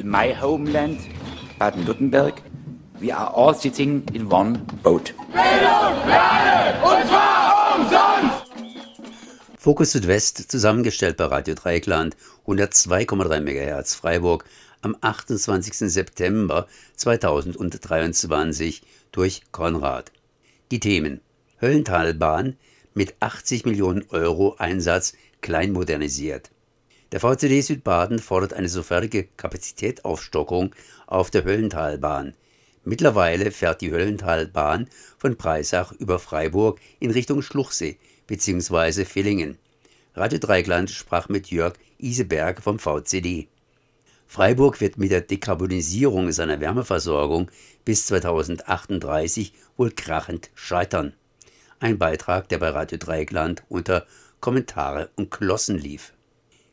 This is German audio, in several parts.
in my homeland, Baden-Württemberg, we are all sitting in one boat. Bildung, Lerne, und zwar umsonst! Fokus Südwest, zusammengestellt bei Radio Dreieckland, 102,3 MHz Freiburg, am 28. September 2023 durch Konrad. Die Themen Höllentalbahn mit 80 Millionen Euro Einsatz klein modernisiert. Der VCD Südbaden fordert eine sofortige Kapazitätsaufstockung auf der Höllentalbahn. Mittlerweile fährt die Höllentalbahn von Breisach über Freiburg in Richtung Schluchsee bzw. Villingen. Radio Dreigland sprach mit Jörg Iseberg vom VCD. Freiburg wird mit der Dekarbonisierung seiner Wärmeversorgung bis 2038 wohl krachend scheitern. Ein Beitrag, der bei Radio Dreieckland unter Kommentare und Klossen lief.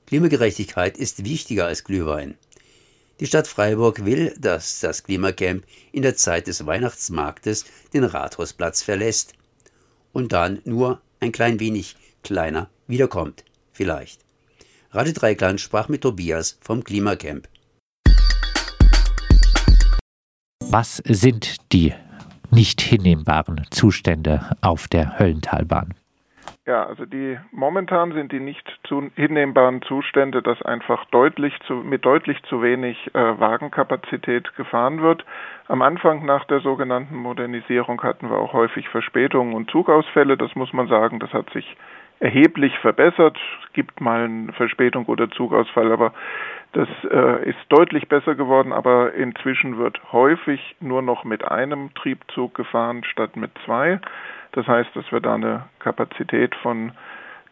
Klimagerechtigkeit ist wichtiger als Glühwein. Die Stadt Freiburg will, dass das Klimacamp in der Zeit des Weihnachtsmarktes den Rathausplatz verlässt und dann nur ein klein wenig kleiner wiederkommt. Vielleicht. Radio Dreikland sprach mit Tobias vom Klimacamp. Was sind die nicht hinnehmbaren Zustände auf der Höllentalbahn? Ja, also die momentan sind die nicht zu hinnehmbaren Zustände, dass einfach deutlich zu, mit deutlich zu wenig äh, Wagenkapazität gefahren wird. Am Anfang nach der sogenannten Modernisierung hatten wir auch häufig Verspätungen und Zugausfälle. Das muss man sagen, das hat sich erheblich verbessert. Es gibt mal eine Verspätung oder Zugausfall, aber das äh, ist deutlich besser geworden. Aber inzwischen wird häufig nur noch mit einem Triebzug gefahren statt mit zwei. Das heißt, dass wir da eine Kapazität von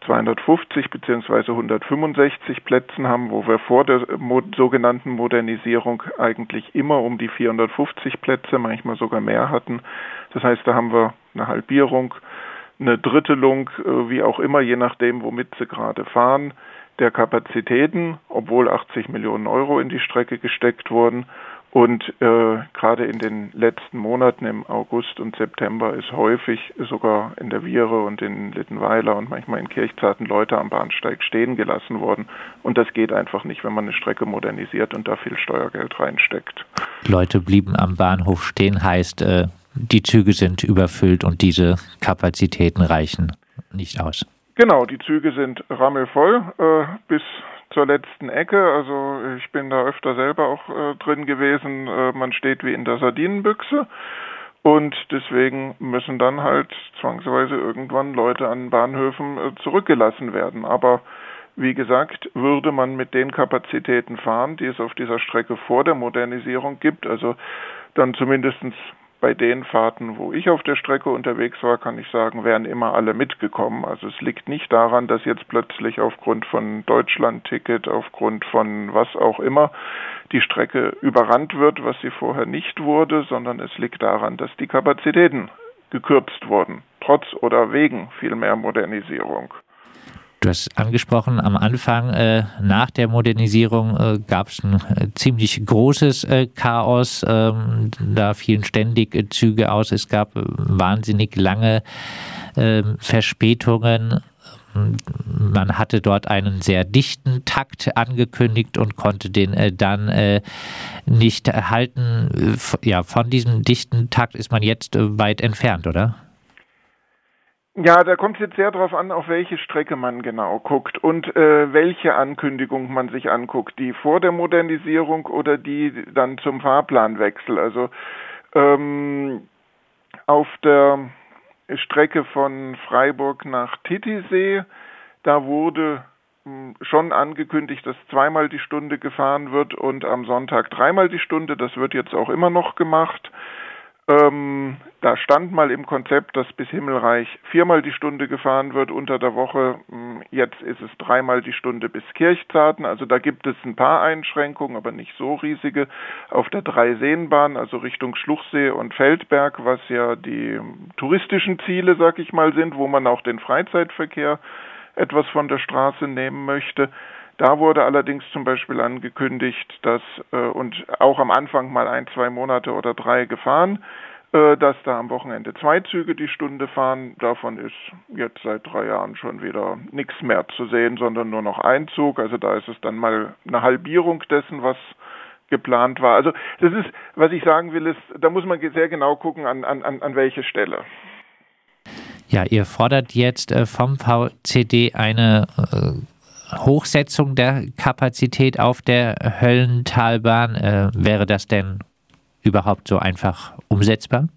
250 bzw. 165 Plätzen haben, wo wir vor der sogenannten Modernisierung eigentlich immer um die 450 Plätze, manchmal sogar mehr hatten. Das heißt, da haben wir eine Halbierung eine Drittelung, äh, wie auch immer, je nachdem, womit sie gerade fahren, der Kapazitäten, obwohl 80 Millionen Euro in die Strecke gesteckt wurden. Und äh, gerade in den letzten Monaten im August und September ist häufig sogar in der Viere und in Littenweiler und manchmal in Kirchzarten Leute am Bahnsteig stehen gelassen worden. Und das geht einfach nicht, wenn man eine Strecke modernisiert und da viel Steuergeld reinsteckt. Leute blieben am Bahnhof stehen, heißt, äh, die Züge sind überfüllt und diese Kapazitäten reichen nicht aus. Genau, die Züge sind rammelvoll äh, bis zur letzten Ecke. Also ich bin da öfter selber auch äh, drin gewesen. Äh, man steht wie in der Sardinenbüchse. Und deswegen müssen dann halt zwangsweise irgendwann Leute an Bahnhöfen äh, zurückgelassen werden. Aber wie gesagt, würde man mit den Kapazitäten fahren, die es auf dieser Strecke vor der Modernisierung gibt, also dann zumindest bei den Fahrten, wo ich auf der Strecke unterwegs war, kann ich sagen, wären immer alle mitgekommen. Also es liegt nicht daran, dass jetzt plötzlich aufgrund von Deutschland-Ticket, aufgrund von was auch immer, die Strecke überrannt wird, was sie vorher nicht wurde, sondern es liegt daran, dass die Kapazitäten gekürzt wurden, trotz oder wegen viel mehr Modernisierung. Du hast angesprochen, am Anfang äh, nach der Modernisierung äh, gab es ein äh, ziemlich großes äh, Chaos. Ähm, da fielen ständig äh, Züge aus. Es gab äh, wahnsinnig lange ähm, Verspätungen. Man hatte dort einen sehr dichten Takt angekündigt und konnte den dann nicht halten. Ja, von diesem dichten Takt ist man jetzt weit entfernt, oder? Ja, da kommt es jetzt sehr darauf an, auf welche Strecke man genau guckt und äh, welche Ankündigung man sich anguckt, die vor der Modernisierung oder die dann zum Fahrplanwechsel. Also ähm, auf der Strecke von Freiburg nach Titisee, da wurde hm, schon angekündigt, dass zweimal die Stunde gefahren wird und am Sonntag dreimal die Stunde. Das wird jetzt auch immer noch gemacht. Ähm, da stand mal im Konzept, dass bis Himmelreich viermal die Stunde gefahren wird unter der Woche. Hm, jetzt ist es dreimal die Stunde bis Kirchzarten. Also da gibt es ein paar Einschränkungen, aber nicht so riesige. Auf der Dreiseenbahn, also Richtung Schluchsee und Feldberg, was ja die touristischen Ziele, sag ich mal, sind, wo man auch den Freizeitverkehr etwas von der Straße nehmen möchte. Da wurde allerdings zum Beispiel angekündigt, dass äh, und auch am Anfang mal ein, zwei Monate oder drei gefahren, äh, dass da am Wochenende zwei Züge die Stunde fahren. Davon ist jetzt seit drei Jahren schon wieder nichts mehr zu sehen, sondern nur noch ein Zug. Also da ist es dann mal eine Halbierung dessen, was geplant war. Also das ist, was ich sagen will, ist, da muss man sehr genau gucken, an, an, an welche Stelle. Ja, ihr fordert jetzt äh, vom VCD eine äh, Hochsetzung der Kapazität auf der Höllentalbahn. Äh, wäre das denn überhaupt so einfach umsetzbar?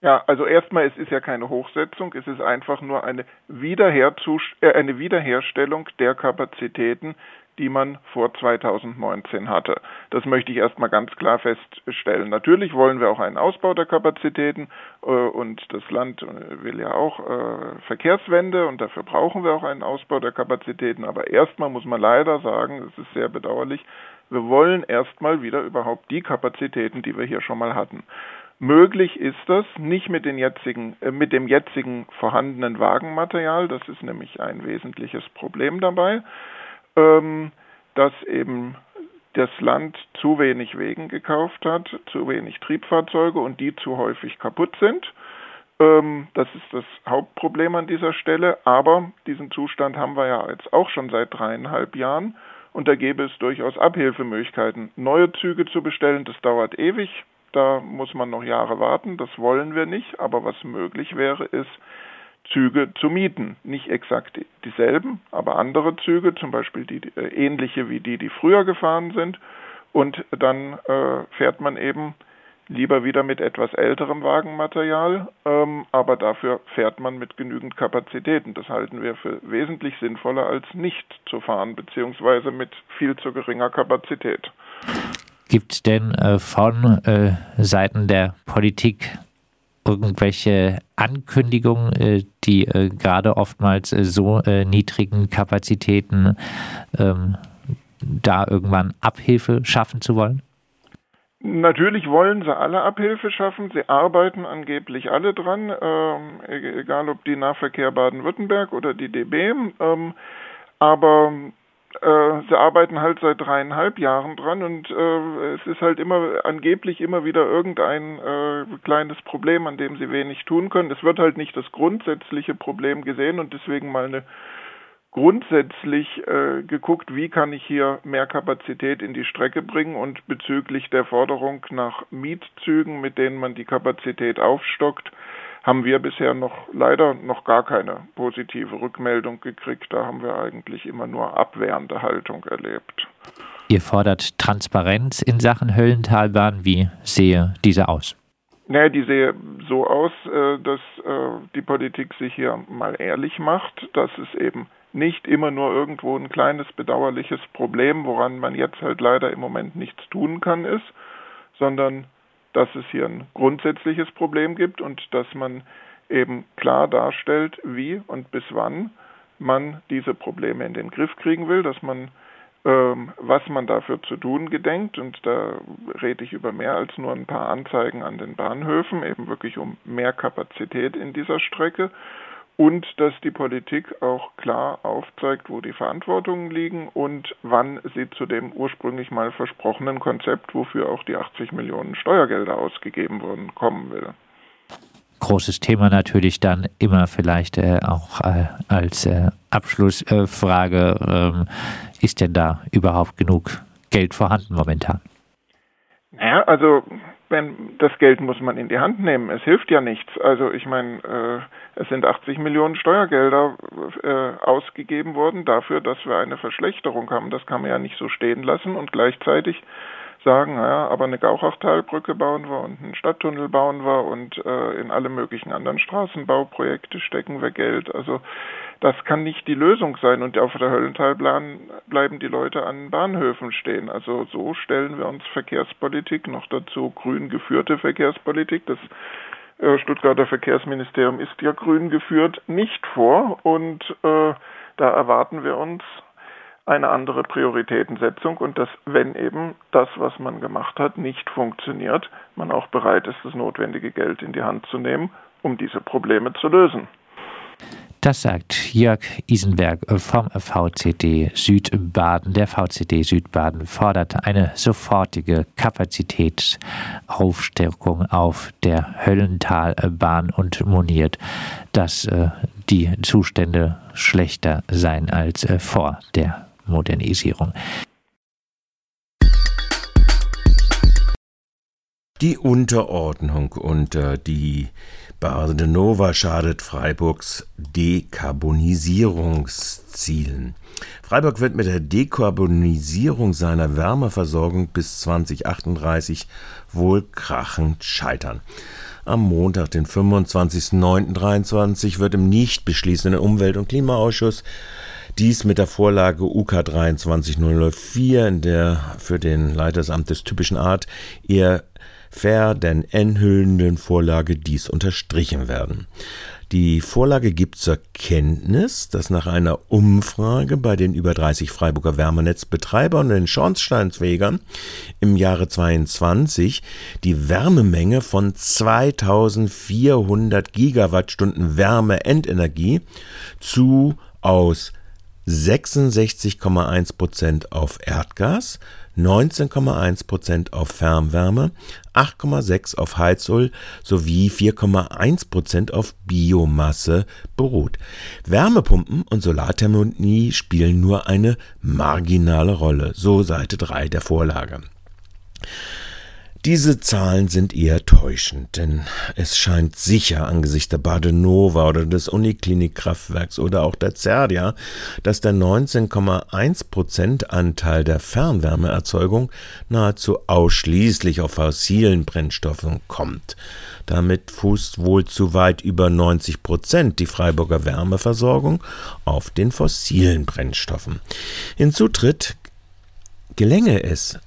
Ja, also erstmal, es ist ja keine Hochsetzung, es ist einfach nur eine, Wiederher äh, eine Wiederherstellung der Kapazitäten, die man vor 2019 hatte. Das möchte ich erstmal ganz klar feststellen. Natürlich wollen wir auch einen Ausbau der Kapazitäten äh, und das Land äh, will ja auch äh, Verkehrswende und dafür brauchen wir auch einen Ausbau der Kapazitäten. Aber erstmal muss man leider sagen, es ist sehr bedauerlich, wir wollen erstmal wieder überhaupt die Kapazitäten, die wir hier schon mal hatten. Möglich ist das nicht mit, den jetzigen, äh, mit dem jetzigen vorhandenen Wagenmaterial, das ist nämlich ein wesentliches Problem dabei ähm, dass eben das Land zu wenig Wegen gekauft hat, zu wenig Triebfahrzeuge und die zu häufig kaputt sind. Ähm, das ist das Hauptproblem an dieser Stelle. Aber diesen Zustand haben wir ja jetzt auch schon seit dreieinhalb Jahren. Und da gäbe es durchaus Abhilfemöglichkeiten. Neue Züge zu bestellen, das dauert ewig. Da muss man noch Jahre warten. Das wollen wir nicht. Aber was möglich wäre, ist, Züge zu mieten. Nicht exakt dieselben, aber andere Züge, zum Beispiel die, äh, ähnliche wie die, die früher gefahren sind. Und dann äh, fährt man eben lieber wieder mit etwas älterem Wagenmaterial, ähm, aber dafür fährt man mit genügend Kapazitäten. Das halten wir für wesentlich sinnvoller als nicht zu fahren, beziehungsweise mit viel zu geringer Kapazität. Gibt es denn äh, von äh, Seiten der Politik irgendwelche Ankündigungen, äh, die äh, gerade oftmals äh, so niedrigen Kapazitäten ähm, da irgendwann Abhilfe schaffen zu wollen? Natürlich wollen sie alle Abhilfe schaffen. Sie arbeiten angeblich alle dran, ähm, e-, egal ob die Nahverkehr Baden-Württemberg oder die DB. Ähm, aber sie arbeiten halt seit dreieinhalb Jahren dran und äh, es ist halt immer angeblich immer wieder irgendein äh, kleines Problem, an dem sie wenig tun können. Es wird halt nicht das grundsätzliche Problem gesehen und deswegen mal eine grundsätzlich äh, geguckt, wie kann ich hier mehr Kapazität in die Strecke bringen und bezüglich der Forderung nach Mietzügen, mit denen man die Kapazität aufstockt, haben wir bisher noch leider noch gar keine positive Rückmeldung gekriegt. Da haben wir eigentlich immer nur abwehrende Haltung erlebt. Ihr fordert Transparenz in Sachen Höllentalbahn. Wie sehe diese aus? Naja, die sehe so aus, äh, dass äh, die Politik sich hier mal ehrlich macht, dass es eben nicht immer nur irgendwo ein kleines bedauerliches Problem, woran man jetzt halt leider im Moment nichts tun kann, ist, sondern dass es hier ein grundsätzliches Problem gibt und dass man eben klar darstellt, wie und bis wann man diese Probleme in den Griff kriegen will, dass man ähm, was man dafür zu tun gedenkt. Und da rede ich über mehr als nur ein paar Anzeigen an den Bahnhöfen, eben wirklich um mehr Kapazität in dieser Strecke und dass die Politik auch klar aufzeigt, wo die Verantwortungen liegen und wann sie zu dem ursprünglich mal versprochenen Konzept, wofür auch die 80 Millionen Steuergelder ausgegeben wurden, kommen will. Großes Thema natürlich dann immer vielleicht äh, auch äh, als äh, Abschlussfrage, ähm, ist denn da überhaupt genug Geld vorhanden momentan? Naja, also wenn das Geld muss man in die Hand nehmen. Es hilft ja nichts. Also ich meine, äh, es sind 80 Millionen Steuergelder äh, ausgegeben worden dafür, dass wir eine Verschlechterung haben. Das kann man ja nicht so stehen lassen und gleichzeitig sagen, ja, aber eine Gauchachtalbrücke bauen wir und einen Stadttunnel bauen wir und äh, in alle möglichen anderen Straßenbauprojekte stecken wir Geld. Also das kann nicht die Lösung sein und auf der Höllentalbahn bleiben die Leute an Bahnhöfen stehen. Also so stellen wir uns Verkehrspolitik, noch dazu grün geführte Verkehrspolitik, das äh, Stuttgarter Verkehrsministerium ist ja grün geführt, nicht vor und äh, da erwarten wir uns eine andere Prioritätensetzung und dass, wenn eben das, was man gemacht hat, nicht funktioniert, man auch bereit ist, das notwendige Geld in die Hand zu nehmen, um diese Probleme zu lösen. Das sagt Jörg Isenberg vom VCD Südbaden. Der VCD Südbaden fordert eine sofortige Kapazitätsaufstärkung auf der Höllentalbahn und moniert, dass äh, die Zustände schlechter seien als äh, vor der Modernisierung. Die Unterordnung unter die Badenova schadet Freiburgs Dekarbonisierungszielen. Freiburg wird mit der Dekarbonisierung seiner Wärmeversorgung bis 2038 wohl krachend scheitern. Am Montag, den 25.09.23, wird im nicht beschließenden Umwelt- und Klimaausschuss dies mit der Vorlage UK 23004, in der für den Leiter des typischen Art eher fair denn enthüllenden Vorlage dies unterstrichen werden. Die Vorlage gibt zur Kenntnis, dass nach einer Umfrage bei den über 30 Freiburger Wärmenetzbetreibern und den Schornsteinsfegern im Jahre 22 die Wärmemenge von 2400 Gigawattstunden Wärmeendenergie zu aus 66,1 Prozent auf Erdgas, 19,1 Prozent auf Fernwärme, 8,6 auf Heizöl sowie 4,1 Prozent auf Biomasse beruht. Wärmepumpen und Solarthermie spielen nur eine marginale Rolle, so Seite 3 der Vorlage. Diese Zahlen sind eher täuschend, denn es scheint sicher angesichts der Badenova oder des Uniklinikkraftwerks oder auch der Zerdia, dass der 19,1% Anteil der Fernwärmeerzeugung nahezu ausschließlich auf fossilen Brennstoffen kommt. Damit fußt wohl zu weit über 90 Prozent die Freiburger Wärmeversorgung auf den fossilen Brennstoffen. Hinzu tritt, gelänge es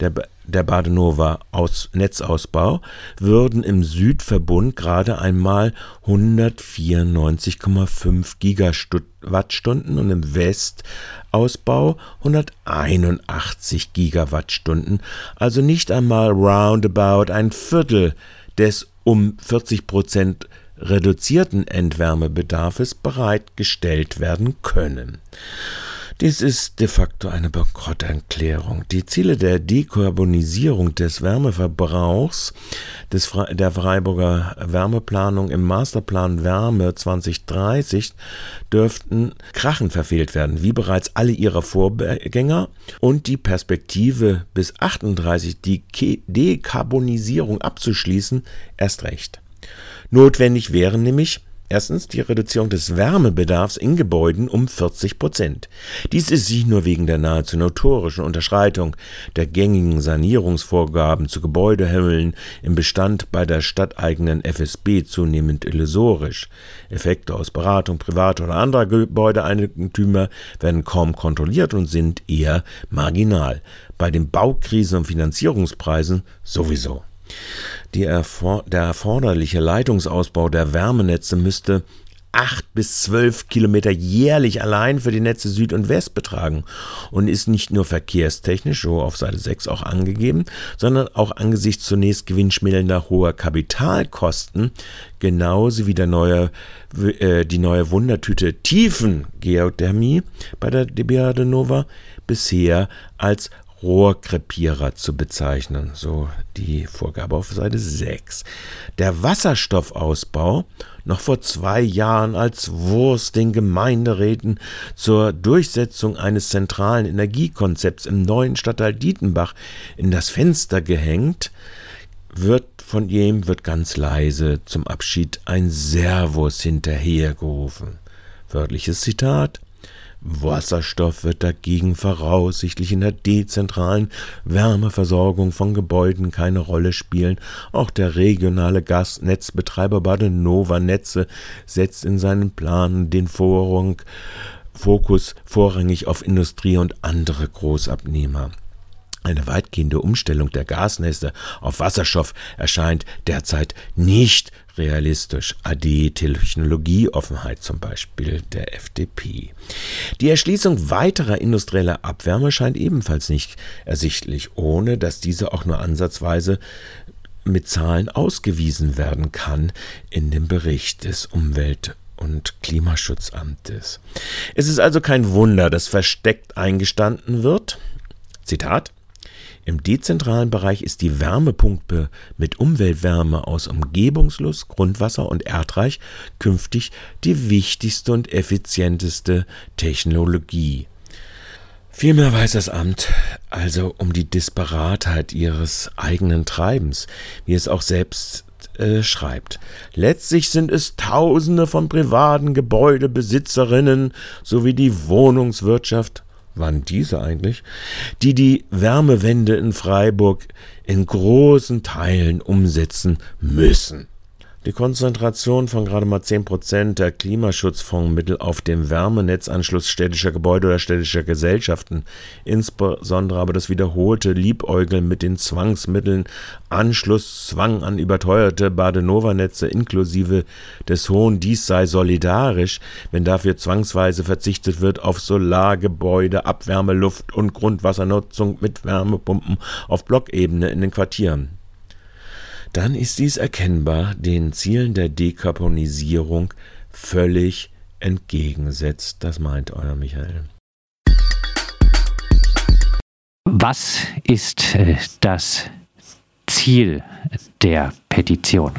der, der Badenova aus Netzausbau würden im Südverbund gerade einmal 194,5 Gigawattstunden und im Westausbau 181 Gigawattstunden, also nicht einmal roundabout ein Viertel des um 40 Prozent reduzierten Endwärmebedarfes bereitgestellt werden können. Dies ist de facto eine Bankrotterklärung. Die Ziele der Dekarbonisierung des Wärmeverbrauchs des der Freiburger Wärmeplanung im Masterplan Wärme 2030 dürften krachend verfehlt werden, wie bereits alle ihre Vorgänger und die Perspektive bis 38 die Dekarbonisierung abzuschließen erst recht. Notwendig wären nämlich Erstens die Reduzierung des Wärmebedarfs in Gebäuden um 40 Prozent. Dies ist nicht nur wegen der nahezu notorischen Unterschreitung der gängigen Sanierungsvorgaben zu Gebäudehimmeln im Bestand bei der stadteigenen FSB zunehmend illusorisch. Effekte aus Beratung privater oder anderer Gebäudeeigentümer werden kaum kontrolliert und sind eher marginal. Bei den Baukrisen und Finanzierungspreisen sowieso. Erfor der erforderliche Leitungsausbau der Wärmenetze müsste acht bis zwölf Kilometer jährlich allein für die Netze Süd und West betragen und ist nicht nur verkehrstechnisch, so auf Seite 6 auch angegeben, sondern auch angesichts zunächst gewinnschmälender hoher Kapitalkosten, genauso wie der neue, äh, die neue Wundertüte Tiefengeothermie bei der DBA Nova bisher als Rohrkrepierer zu bezeichnen, so die Vorgabe auf Seite 6. Der Wasserstoffausbau, noch vor zwei Jahren als Wurst den Gemeinderäten zur Durchsetzung eines zentralen Energiekonzepts im neuen Stadtteil Dietenbach in das Fenster gehängt, wird von ihm wird ganz leise zum Abschied ein Servus hinterhergerufen. Wörtliches Zitat Wasserstoff wird dagegen voraussichtlich in der dezentralen Wärmeversorgung von Gebäuden keine Rolle spielen. Auch der regionale Gasnetzbetreiber Badenova Netze setzt in seinen Planen den Vorrang, Fokus vorrangig auf Industrie und andere Großabnehmer. Eine weitgehende Umstellung der Gasnetze auf Wasserstoff erscheint derzeit nicht realistisch. AD Technologieoffenheit zum Beispiel der FDP. Die Erschließung weiterer industrieller Abwärme scheint ebenfalls nicht ersichtlich, ohne dass diese auch nur ansatzweise mit Zahlen ausgewiesen werden kann in dem Bericht des Umwelt- und Klimaschutzamtes. Es ist also kein Wunder, dass versteckt eingestanden wird. Zitat im dezentralen Bereich ist die Wärmepumpe mit Umweltwärme aus Umgebungsluft, Grundwasser und Erdreich künftig die wichtigste und effizienteste Technologie. Vielmehr weiß das Amt also um die Disparatheit ihres eigenen Treibens, wie es auch selbst äh, schreibt. Letztlich sind es Tausende von privaten Gebäudebesitzerinnen sowie die Wohnungswirtschaft, wann diese eigentlich, die die Wärmewende in Freiburg in großen Teilen umsetzen müssen. Die Konzentration von gerade mal 10% der Klimaschutzfondsmittel auf dem Wärmenetzanschluss städtischer Gebäude oder städtischer Gesellschaften, insbesondere aber das wiederholte Liebäugeln mit den Zwangsmitteln, Anschlusszwang an überteuerte Badenova-Netze inklusive des hohen Dies sei solidarisch, wenn dafür zwangsweise verzichtet wird auf Solargebäude, Abwärme, Luft und Grundwassernutzung mit Wärmepumpen auf Blockebene in den Quartieren dann ist dies erkennbar den Zielen der Dekarbonisierung völlig entgegensetzt. Das meint euer Michael. Was ist äh, das Ziel der Petition?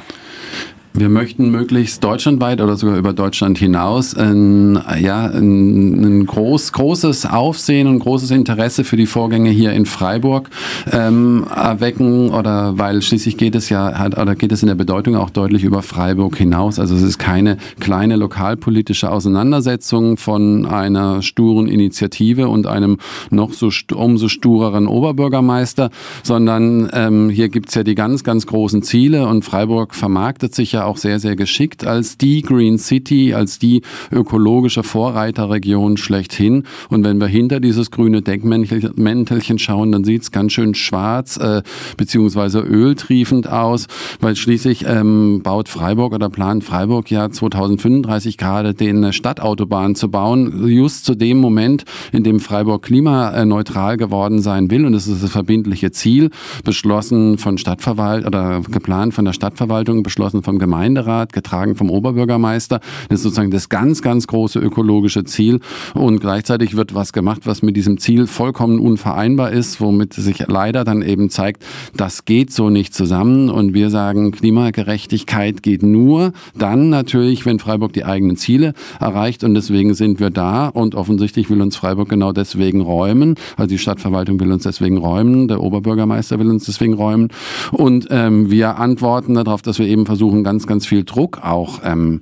Wir möchten möglichst deutschlandweit oder sogar über Deutschland hinaus ein, ja, ein, ein groß, großes Aufsehen und großes Interesse für die Vorgänge hier in Freiburg ähm, erwecken oder weil schließlich geht es ja halt, oder geht es in der Bedeutung auch deutlich über Freiburg hinaus. Also es ist keine kleine lokalpolitische Auseinandersetzung von einer sturen Initiative und einem noch so umso stureren Oberbürgermeister, sondern ähm, hier gibt's ja die ganz, ganz großen Ziele und Freiburg vermarktet sich ja auch sehr, sehr geschickt als die Green City, als die ökologische Vorreiterregion schlechthin. Und wenn wir hinter dieses grüne Deckmäntelchen schauen, dann sieht es ganz schön schwarz äh, beziehungsweise öltriefend aus, weil schließlich ähm, baut Freiburg oder plant Freiburg ja 2035 gerade den Stadtautobahn zu bauen, just zu dem Moment, in dem Freiburg klimaneutral geworden sein will. Und das ist das verbindliche Ziel, beschlossen von Stadtverwaltung oder geplant von der Stadtverwaltung, beschlossen vom Gemeinderat Gemeinderat, getragen vom Oberbürgermeister. Das ist sozusagen das ganz, ganz große ökologische Ziel. Und gleichzeitig wird was gemacht, was mit diesem Ziel vollkommen unvereinbar ist, womit sich leider dann eben zeigt, das geht so nicht zusammen. Und wir sagen, Klimagerechtigkeit geht nur dann natürlich, wenn Freiburg die eigenen Ziele erreicht. Und deswegen sind wir da. Und offensichtlich will uns Freiburg genau deswegen räumen. Also die Stadtverwaltung will uns deswegen räumen. Der Oberbürgermeister will uns deswegen räumen. Und ähm, wir antworten darauf, dass wir eben versuchen, ganz ganz, ganz viel Druck auch ähm,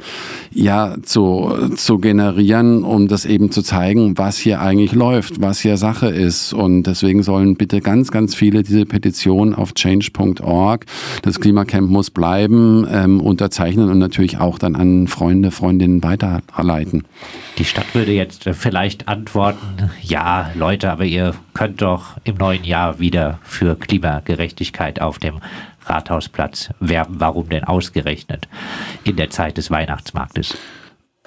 ja, zu, zu generieren, um das eben zu zeigen, was hier eigentlich läuft, was hier Sache ist. Und deswegen sollen bitte ganz, ganz viele diese Petition auf change.org, das Klimacamp muss bleiben, ähm, unterzeichnen und natürlich auch dann an Freunde, Freundinnen weiterleiten. Die Stadt würde jetzt vielleicht antworten, ja, Leute, aber ihr könnt doch im neuen Jahr wieder für Klimagerechtigkeit auf dem Rathausplatz werben. Warum denn ausgerechnet in der Zeit des Weihnachtsmarktes?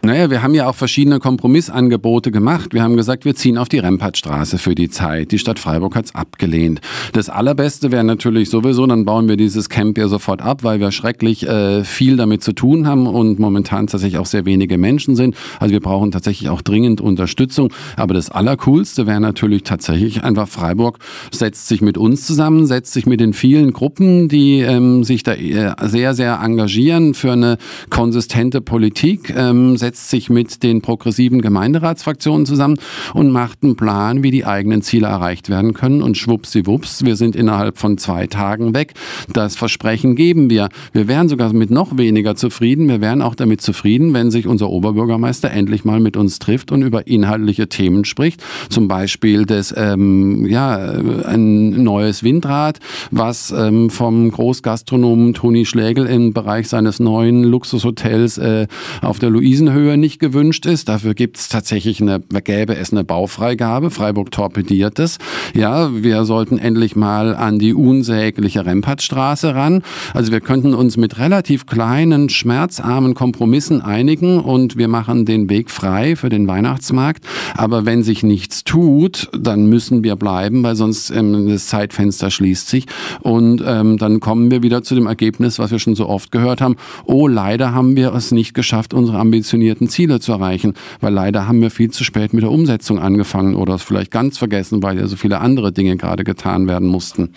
Naja, wir haben ja auch verschiedene Kompromissangebote gemacht. Wir haben gesagt, wir ziehen auf die Rempartstraße für die Zeit. Die Stadt Freiburg hat's abgelehnt. Das Allerbeste wäre natürlich sowieso, dann bauen wir dieses Camp ja sofort ab, weil wir schrecklich äh, viel damit zu tun haben und momentan tatsächlich auch sehr wenige Menschen sind. Also wir brauchen tatsächlich auch dringend Unterstützung. Aber das Allercoolste wäre natürlich tatsächlich einfach Freiburg setzt sich mit uns zusammen, setzt sich mit den vielen Gruppen, die ähm, sich da äh, sehr, sehr engagieren für eine konsistente Politik, ähm, setzt sich mit den progressiven Gemeinderatsfraktionen zusammen und macht einen Plan, wie die eigenen Ziele erreicht werden können. Und schwuppsiwupps, wir sind innerhalb von zwei Tagen weg. Das Versprechen geben wir. Wir wären sogar mit noch weniger zufrieden. Wir wären auch damit zufrieden, wenn sich unser Oberbürgermeister endlich mal mit uns trifft und über inhaltliche Themen spricht. Zum Beispiel das, ähm, ja, ein neues Windrad, was ähm, vom Großgastronomen Toni Schlägel im Bereich seines neuen Luxushotels äh, auf der Luisenhöhe Höhe nicht gewünscht ist. Dafür gibt es tatsächlich eine, gäbe es eine Baufreigabe. Freiburg torpediert es. Ja, wir sollten endlich mal an die unsägliche Rempartstraße ran. Also wir könnten uns mit relativ kleinen, schmerzarmen Kompromissen einigen und wir machen den Weg frei für den Weihnachtsmarkt. Aber wenn sich nichts tut, dann müssen wir bleiben, weil sonst ähm, das Zeitfenster schließt sich und ähm, dann kommen wir wieder zu dem Ergebnis, was wir schon so oft gehört haben. Oh, leider haben wir es nicht geschafft, unsere ambitionierten definierten Ziele zu erreichen, weil leider haben wir viel zu spät mit der Umsetzung angefangen oder es vielleicht ganz vergessen, weil ja so viele andere Dinge gerade getan werden mussten.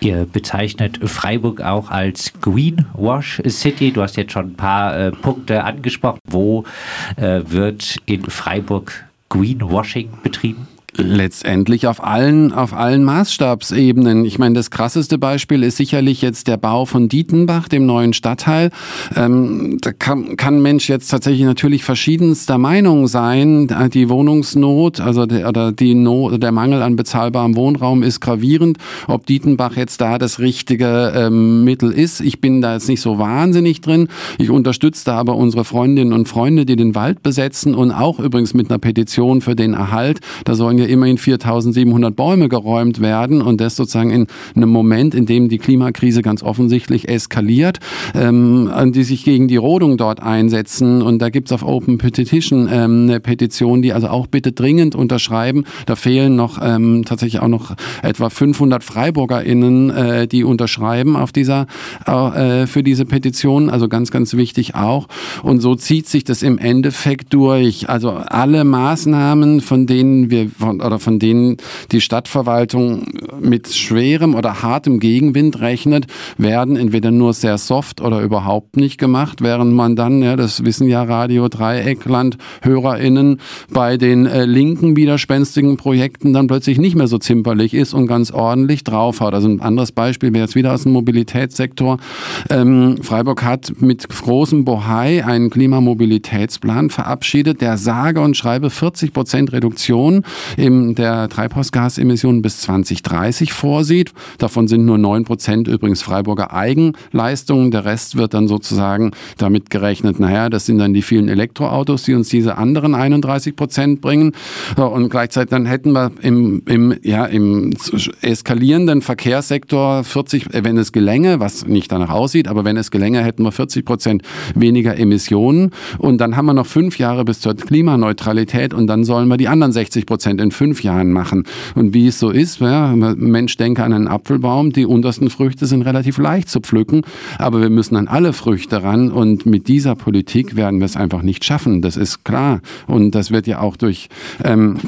Ihr bezeichnet Freiburg auch als Greenwash City. Du hast jetzt schon ein paar äh, Punkte angesprochen. Wo äh, wird in Freiburg Greenwashing betrieben? Letztendlich auf allen, auf allen Maßstabsebenen. Ich meine, das krasseste Beispiel ist sicherlich jetzt der Bau von Dietenbach, dem neuen Stadtteil. Ähm, da kann, kann Mensch jetzt tatsächlich natürlich verschiedenster Meinung sein. Die Wohnungsnot, also der, oder die Not, der Mangel an bezahlbarem Wohnraum ist gravierend. Ob Dietenbach jetzt da das richtige ähm, Mittel ist, ich bin da jetzt nicht so wahnsinnig drin. Ich unterstütze da aber unsere Freundinnen und Freunde, die den Wald besetzen und auch übrigens mit einer Petition für den Erhalt. Da sollen ja immerhin 4700 Bäume geräumt werden und das sozusagen in einem Moment, in dem die Klimakrise ganz offensichtlich eskaliert, ähm, die sich gegen die Rodung dort einsetzen. Und da gibt es auf Open Petition ähm, eine Petition, die also auch bitte dringend unterschreiben. Da fehlen noch ähm, tatsächlich auch noch etwa 500 FreiburgerInnen, äh, die unterschreiben auf dieser, äh, für diese Petition. Also ganz, ganz wichtig auch. Und so zieht sich das im Endeffekt durch. Also alle Maßnahmen, von denen wir von, oder von denen die Stadtverwaltung mit schwerem oder hartem Gegenwind rechnet, werden entweder nur sehr soft oder überhaupt nicht gemacht, während man dann, ja, das wissen ja Radio Dreieckland HörerInnen, bei den äh, linken widerspenstigen Projekten dann plötzlich nicht mehr so zimperlich ist und ganz ordentlich draufhaut. Also ein anderes Beispiel wäre jetzt wieder aus dem Mobilitätssektor. Ähm, Freiburg hat mit großem Bohai einen Klimamobilitätsplan verabschiedet, der sage und schreibe 40 Prozent Reduktion im der Treibhausgasemissionen bis 2030 vorsieht. Davon sind nur 9 Prozent übrigens Freiburger Eigenleistungen. Der Rest wird dann sozusagen damit gerechnet, naja, das sind dann die vielen Elektroautos, die uns diese anderen 31 Prozent bringen. Und gleichzeitig dann hätten wir im, im, ja, im eskalierenden Verkehrssektor 40, wenn es gelänge, was nicht danach aussieht, aber wenn es gelänge, hätten wir 40 Prozent weniger Emissionen. Und dann haben wir noch fünf Jahre bis zur Klimaneutralität und dann sollen wir die anderen 60 Prozent in fünf Jahren machen. Und wie es so ist, ja, Mensch denke an einen Apfelbaum, die untersten Früchte sind relativ leicht zu pflücken, aber wir müssen an alle Früchte ran und mit dieser Politik werden wir es einfach nicht schaffen. Das ist klar. Und das wird ja auch durch ähm,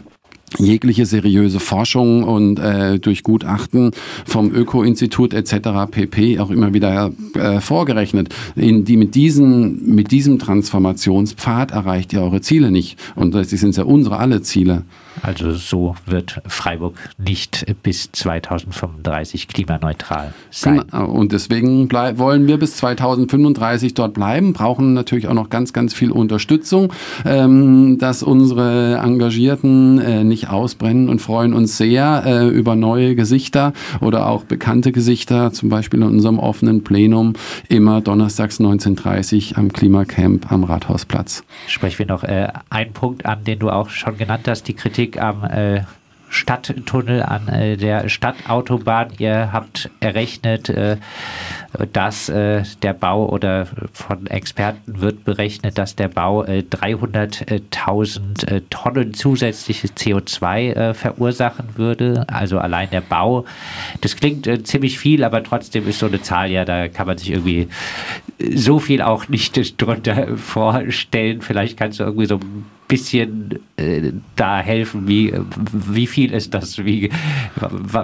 jegliche seriöse Forschung und äh, durch Gutachten vom Öko-Institut etc. pp. auch immer wieder äh, vorgerechnet. In die mit, diesen, mit diesem Transformationspfad erreicht ihr eure Ziele nicht. Und das sind ja unsere alle Ziele. Also so wird Freiburg nicht bis 2035 klimaneutral sein. Genau. Und deswegen wollen wir bis 2035 dort bleiben, brauchen natürlich auch noch ganz, ganz viel Unterstützung, ähm, dass unsere Engagierten äh, nicht ausbrennen und freuen uns sehr äh, über neue Gesichter oder auch bekannte Gesichter, zum Beispiel in unserem offenen Plenum immer donnerstags 19.30 Uhr am Klimacamp am Rathausplatz. Sprechen wir noch äh, einen Punkt an, den du auch schon genannt hast, die Kritik Kritik am äh, Stadttunnel an äh, der Stadtautobahn. Ihr habt errechnet, äh, dass äh, der Bau oder von Experten wird berechnet, dass der Bau 300.000 äh, äh, Tonnen zusätzliches CO2 äh, verursachen würde. Also allein der Bau. Das klingt ziemlich viel, aber trotzdem ist so eine Zahl ja, da kann man sich irgendwie so viel auch nicht drunter vorstellen. Vielleicht kannst du irgendwie so ein bisschen äh, da helfen, wie, wie viel ist das, wie,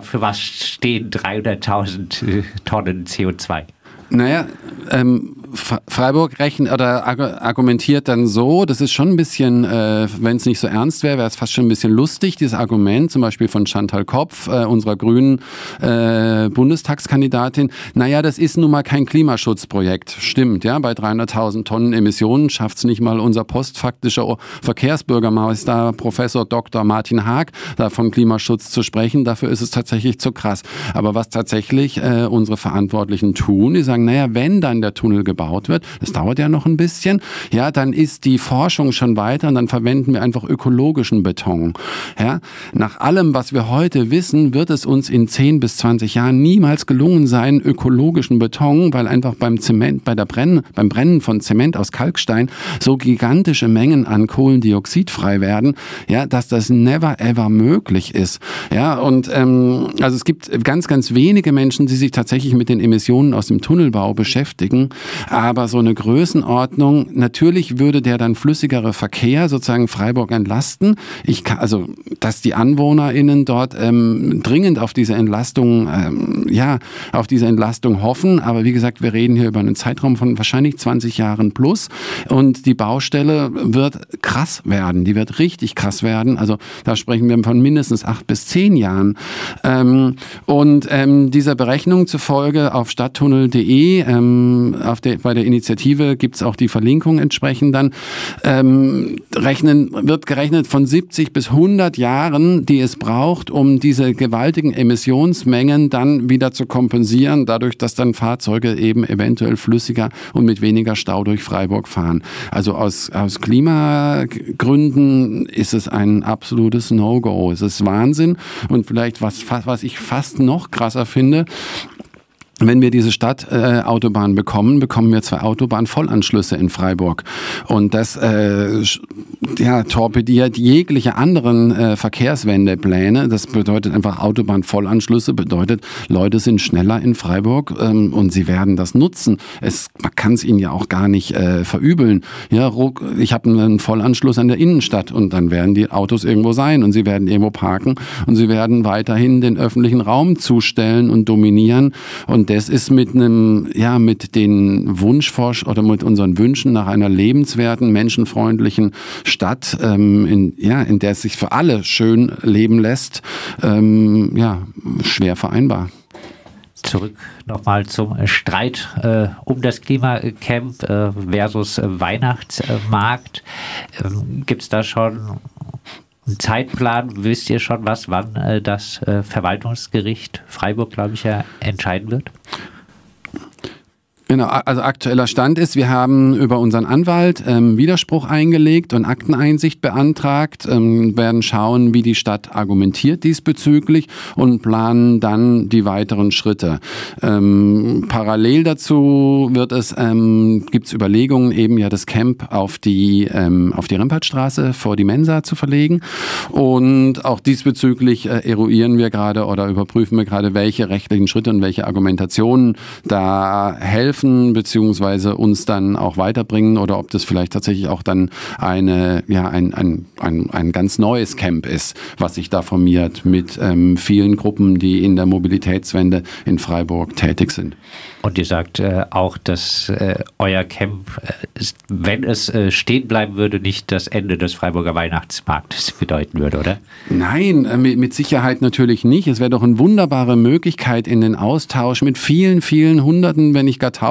für was stehen 300.000 Tonnen CO2? Naja, ähm, Freiburg rechnet oder argumentiert dann so, das ist schon ein bisschen, äh, wenn es nicht so ernst wäre, wäre es fast schon ein bisschen lustig, dieses Argument, zum Beispiel von Chantal Kopf, äh, unserer grünen äh, Bundestagskandidatin. Naja, das ist nun mal kein Klimaschutzprojekt. Stimmt, ja, bei 300.000 Tonnen Emissionen schafft es nicht mal unser postfaktischer Verkehrsbürgermeister, Professor Dr. Martin Haag, da von Klimaschutz zu sprechen. Dafür ist es tatsächlich zu krass. Aber was tatsächlich äh, unsere Verantwortlichen tun, die sagen, naja, wenn dann der Tunnel gebaut wird, das dauert ja noch ein bisschen, ja, dann ist die Forschung schon weiter und dann verwenden wir einfach ökologischen Beton. Ja, nach allem, was wir heute wissen, wird es uns in 10 bis 20 Jahren niemals gelungen sein, ökologischen Beton, weil einfach beim Zement, bei der Brennen, beim Brennen von Zement aus Kalkstein so gigantische Mengen an Kohlendioxid frei werden, ja, dass das never ever möglich ist. Ja, und ähm, also es gibt ganz, ganz wenige Menschen, die sich tatsächlich mit den Emissionen aus dem Tunnel Tunnelbau beschäftigen. Aber so eine Größenordnung, natürlich würde der dann flüssigere Verkehr sozusagen Freiburg entlasten. Ich kann, also, dass die AnwohnerInnen dort ähm, dringend auf diese Entlastung, ähm, ja, auf diese Entlastung hoffen. Aber wie gesagt, wir reden hier über einen Zeitraum von wahrscheinlich 20 Jahren plus. Und die Baustelle wird krass werden. Die wird richtig krass werden. Also da sprechen wir von mindestens acht bis zehn Jahren. Ähm, und ähm, dieser Berechnung zufolge auf stadttunnel.de, ähm, auf bei der Initiative gibt es auch die Verlinkung entsprechend dann, ähm, rechnen, wird gerechnet von 70 bis 100 Jahren, die es braucht, um diese gewaltigen Emissionsmengen dann wieder zu kompensieren, dadurch, dass dann Fahrzeuge eben eventuell flüssiger und mit weniger Stau durch Freiburg fahren. Also aus, aus Klimagründen ist es ein absolutes No-Go. Es ist Wahnsinn und vielleicht was, was ich fast noch krasser finde, wenn wir diese Stadtautobahn äh, bekommen, bekommen wir zwei Autobahnvollanschlüsse in Freiburg. Und das äh, ja, torpediert jegliche anderen äh, Verkehrswendepläne. Das bedeutet einfach Autobahnvollanschlüsse, bedeutet, Leute sind schneller in Freiburg ähm, und sie werden das nutzen. Es, man kann es ihnen ja auch gar nicht äh, verübeln. Ja, ich habe einen Vollanschluss an der Innenstadt und dann werden die Autos irgendwo sein und sie werden irgendwo parken und sie werden weiterhin den öffentlichen Raum zustellen und dominieren. Und das ist mit einem, ja, mit den Wunschforsch oder mit unseren Wünschen nach einer lebenswerten, menschenfreundlichen Stadt, ähm, in, ja, in der es sich für alle schön leben lässt, ähm, ja, schwer vereinbar zurück nochmal zum Streit äh, um das Klimacamp äh, versus Weihnachtsmarkt. Ähm, Gibt es da schon Zeitplan? Wisst ihr schon was, wann äh, das äh, Verwaltungsgericht Freiburg, glaube ich, ja entscheiden wird? Genau, also aktueller Stand ist, wir haben über unseren Anwalt ähm, Widerspruch eingelegt und Akteneinsicht beantragt, ähm, werden schauen, wie die Stadt argumentiert diesbezüglich und planen dann die weiteren Schritte. Ähm, parallel dazu wird es, ähm, gibt es Überlegungen, eben ja das Camp auf die, ähm, auf die Rempartstraße vor die Mensa zu verlegen und auch diesbezüglich äh, eruieren wir gerade oder überprüfen wir gerade, welche rechtlichen Schritte und welche Argumentationen da helfen helfen, beziehungsweise uns dann auch weiterbringen oder ob das vielleicht tatsächlich auch dann eine, ja, ein, ein, ein, ein ganz neues Camp ist, was sich da formiert mit ähm, vielen Gruppen, die in der Mobilitätswende in Freiburg tätig sind. Und ihr sagt äh, auch, dass äh, euer Camp, äh, wenn es äh, stehen bleiben würde, nicht das Ende des Freiburger Weihnachtsmarktes bedeuten würde, oder? Nein, äh, mit, mit Sicherheit natürlich nicht. Es wäre doch eine wunderbare Möglichkeit, in den Austausch mit vielen, vielen Hunderten, wenn nicht gar Tausenden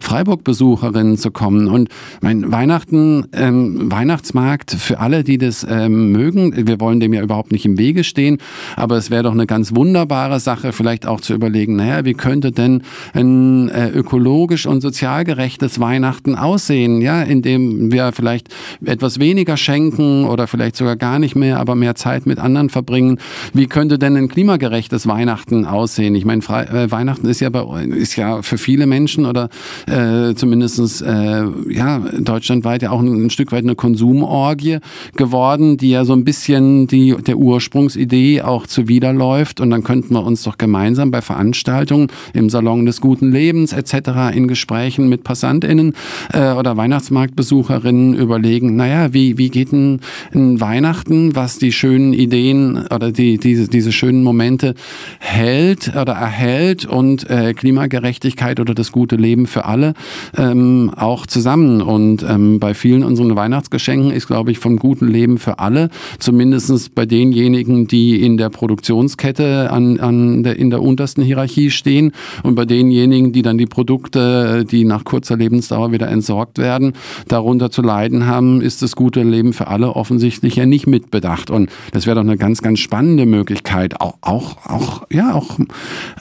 Freiburg-Besucherinnen zu kommen. Und mein Weihnachten, ähm, Weihnachtsmarkt für alle, die das ähm, mögen, wir wollen dem ja überhaupt nicht im Wege stehen, aber es wäre doch eine ganz wunderbare Sache, vielleicht auch zu überlegen, naja, wie könnte denn ein äh, ökologisch und sozial gerechtes Weihnachten aussehen, ja, indem wir vielleicht etwas weniger schenken oder vielleicht sogar gar nicht mehr, aber mehr Zeit mit anderen verbringen. Wie könnte denn ein klimagerechtes Weihnachten aussehen? Ich meine, äh, Weihnachten ist ja bei, ist ja für viele Menschen oder äh, zumindest äh, ja deutschlandweit ja auch ein, ein Stück weit eine Konsumorgie geworden, die ja so ein bisschen die der Ursprungsidee auch zuwiderläuft. Und dann könnten wir uns doch gemeinsam bei Veranstaltungen im Salon des guten guten Lebens etc. in Gesprächen mit PassantInnen äh, oder Weihnachtsmarktbesucherinnen überlegen, naja, wie, wie geht ein, ein Weihnachten, was die schönen Ideen oder die, diese, diese schönen Momente hält oder erhält und äh, Klimagerechtigkeit oder das gute Leben für alle ähm, auch zusammen. Und ähm, bei vielen unseren Weihnachtsgeschenken ist, glaube ich, vom guten Leben für alle, zumindest bei denjenigen, die in der Produktionskette an, an der, in der untersten Hierarchie stehen und bei denjenigen, die dann die Produkte, die nach kurzer Lebensdauer wieder entsorgt werden, darunter zu leiden haben, ist das gute Leben für alle offensichtlich ja nicht mitbedacht. Und das wäre doch eine ganz, ganz spannende Möglichkeit, auch, auch, auch, ja, auch,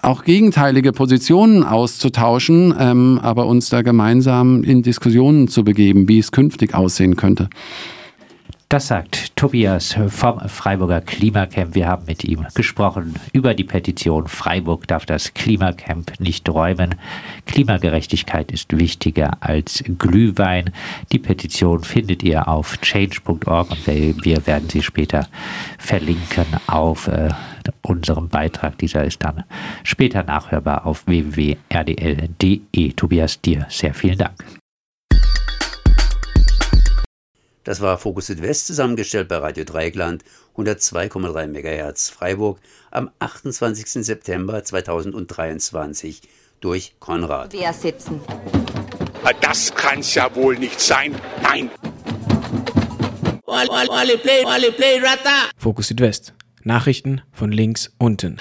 auch gegenteilige Positionen auszutauschen, ähm, aber uns da gemeinsam in Diskussionen zu begeben, wie es künftig aussehen könnte. Das sagt Tobias vom Freiburger Klimacamp. Wir haben mit ihm gesprochen über die Petition. Freiburg darf das Klimacamp nicht räumen. Klimagerechtigkeit ist wichtiger als Glühwein. Die Petition findet ihr auf change.org und wir werden sie später verlinken auf äh, unserem Beitrag. Dieser ist dann später nachhörbar auf www.rdl.de. Tobias, dir sehr vielen Dank. Das war Fokus Südwest zusammengestellt bei Radio Dreieckland 102,3 MHz Freiburg am 28. September 2023 durch Konrad. Wer sitzen? Das kann's ja wohl nicht sein. Nein. Fokus Südwest. Nachrichten von links unten.